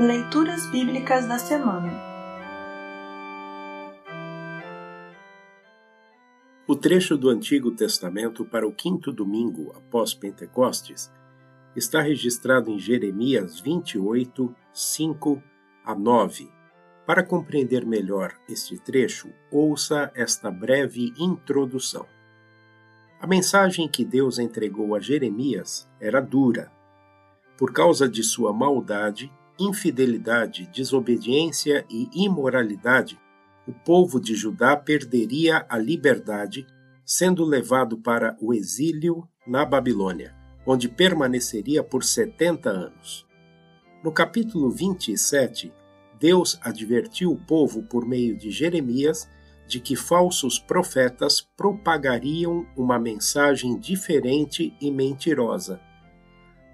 Leituras Bíblicas da Semana O trecho do Antigo Testamento para o quinto domingo após Pentecostes está registrado em Jeremias 28, 5 a 9. Para compreender melhor este trecho, ouça esta breve introdução. A mensagem que Deus entregou a Jeremias era dura. Por causa de sua maldade, infidelidade, desobediência e imoralidade, o povo de Judá perderia a liberdade, sendo levado para o exílio na Babilônia, onde permaneceria por 70 anos. No capítulo 27, Deus advertiu o povo por meio de Jeremias de que falsos profetas propagariam uma mensagem diferente e mentirosa.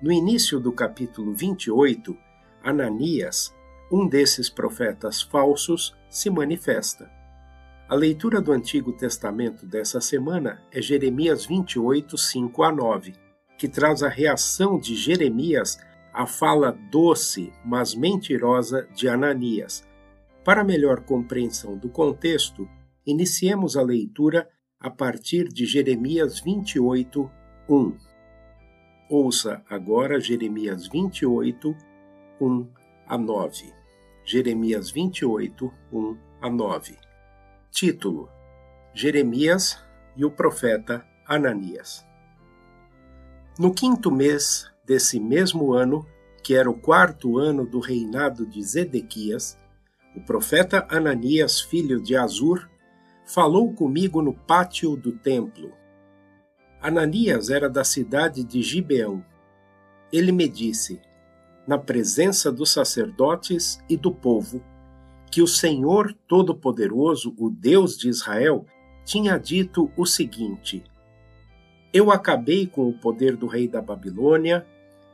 No início do capítulo 28, Ananias, um desses profetas falsos, se manifesta. A leitura do Antigo Testamento dessa semana é Jeremias 28, 5 a 9, que traz a reação de Jeremias à fala doce, mas mentirosa de Ananias. Para melhor compreensão do contexto, iniciemos a leitura a partir de Jeremias 28, 1. Ouça agora Jeremias 28, 1 a 9. Jeremias 28, 1 a 9. Título: Jeremias e o profeta Ananias. No quinto mês desse mesmo ano, que era o quarto ano do reinado de Zedequias, o profeta Ananias, filho de Azur, falou comigo no pátio do templo. Ananias era da cidade de Gibeão. Ele me disse: na presença dos sacerdotes e do povo, que o Senhor Todo-Poderoso, o Deus de Israel, tinha dito o seguinte: Eu acabei com o poder do rei da Babilônia.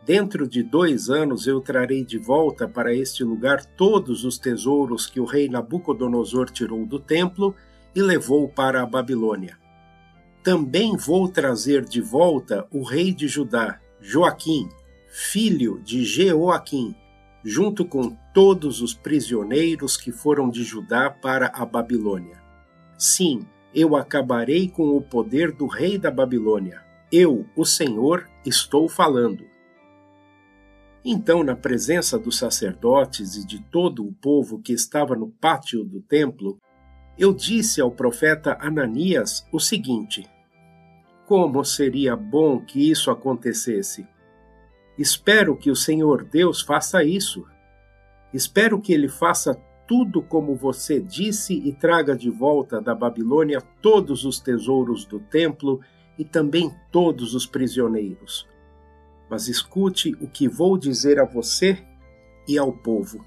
Dentro de dois anos eu trarei de volta para este lugar todos os tesouros que o rei Nabucodonosor tirou do templo e levou para a Babilônia. Também vou trazer de volta o rei de Judá, Joaquim, filho de Jeoaquim, junto com todos os prisioneiros que foram de Judá para a Babilônia. Sim, eu acabarei com o poder do rei da Babilônia. Eu, o Senhor, estou falando. Então, na presença dos sacerdotes e de todo o povo que estava no pátio do templo, eu disse ao profeta Ananias o seguinte: Como seria bom que isso acontecesse! Espero que o Senhor Deus faça isso. Espero que ele faça tudo como você disse e traga de volta da Babilônia todos os tesouros do templo e também todos os prisioneiros. Mas escute o que vou dizer a você e ao povo.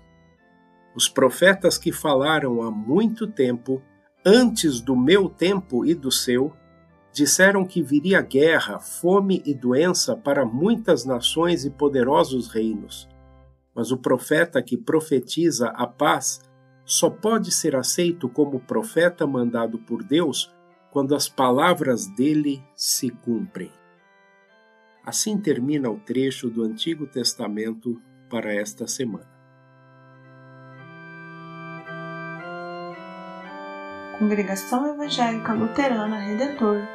Os profetas que falaram há muito tempo, antes do meu tempo e do seu, disseram que viria guerra, fome e doença para muitas nações e poderosos reinos. Mas o profeta que profetiza a paz só pode ser aceito como profeta mandado por Deus quando as palavras dele se cumprem. Assim termina o trecho do Antigo Testamento para esta semana. Congregação Evangélica Luterana Redentor